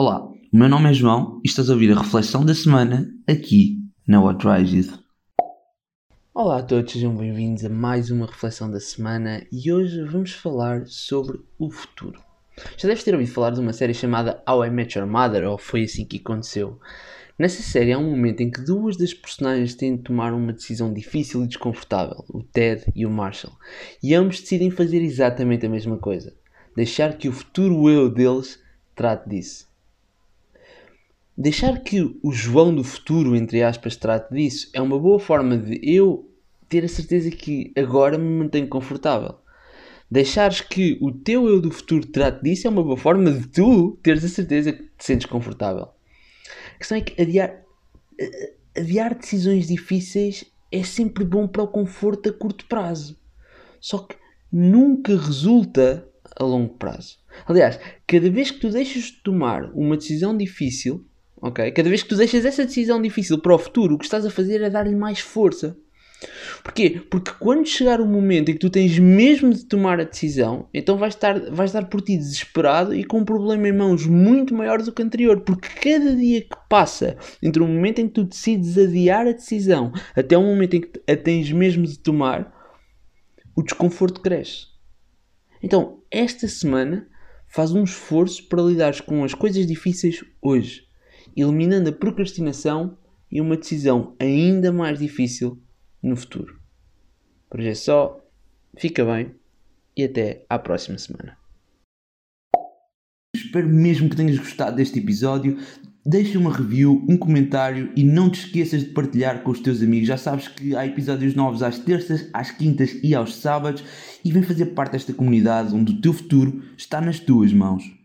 Olá, o meu nome é João e estás a ouvir a reflexão da semana aqui na What You. Olá a todos, sejam bem-vindos a mais uma reflexão da semana e hoje vamos falar sobre o futuro. Já deves ter ouvido falar de uma série chamada How I Met Your Mother, ou Foi Assim que Aconteceu. Nessa série há um momento em que duas das personagens têm de tomar uma decisão difícil e desconfortável, o Ted e o Marshall, e ambos decidem fazer exatamente a mesma coisa: deixar que o futuro eu deles trate disso. Deixar que o João do futuro, entre aspas, trate disso é uma boa forma de eu ter a certeza que agora me mantenho confortável. Deixares que o teu eu do futuro trate disso é uma boa forma de tu teres a certeza que te sentes confortável. A questão é que adiar, adiar decisões difíceis é sempre bom para o conforto a curto prazo. Só que nunca resulta a longo prazo. Aliás, cada vez que tu deixas de tomar uma decisão difícil, ok? Cada vez que tu deixas essa decisão difícil para o futuro, o que estás a fazer é dar-lhe mais força. Porquê? Porque quando chegar o momento em que tu tens mesmo de tomar a decisão, então vais estar, vais estar por ti desesperado e com um problema em mãos muito maior do que o anterior. Porque cada dia que passa entre o momento em que tu decides adiar a decisão até o momento em que a tens mesmo de tomar, o desconforto cresce. Então, esta semana, faz um esforço para lidar com as coisas difíceis hoje eliminando a procrastinação e uma decisão ainda mais difícil no futuro. Por hoje é só, fica bem e até à próxima semana. Espero mesmo que tenhas gostado deste episódio. Deixa uma review, um comentário e não te esqueças de partilhar com os teus amigos. Já sabes que há episódios novos às terças, às quintas e aos sábados e vem fazer parte desta comunidade onde o teu futuro está nas tuas mãos.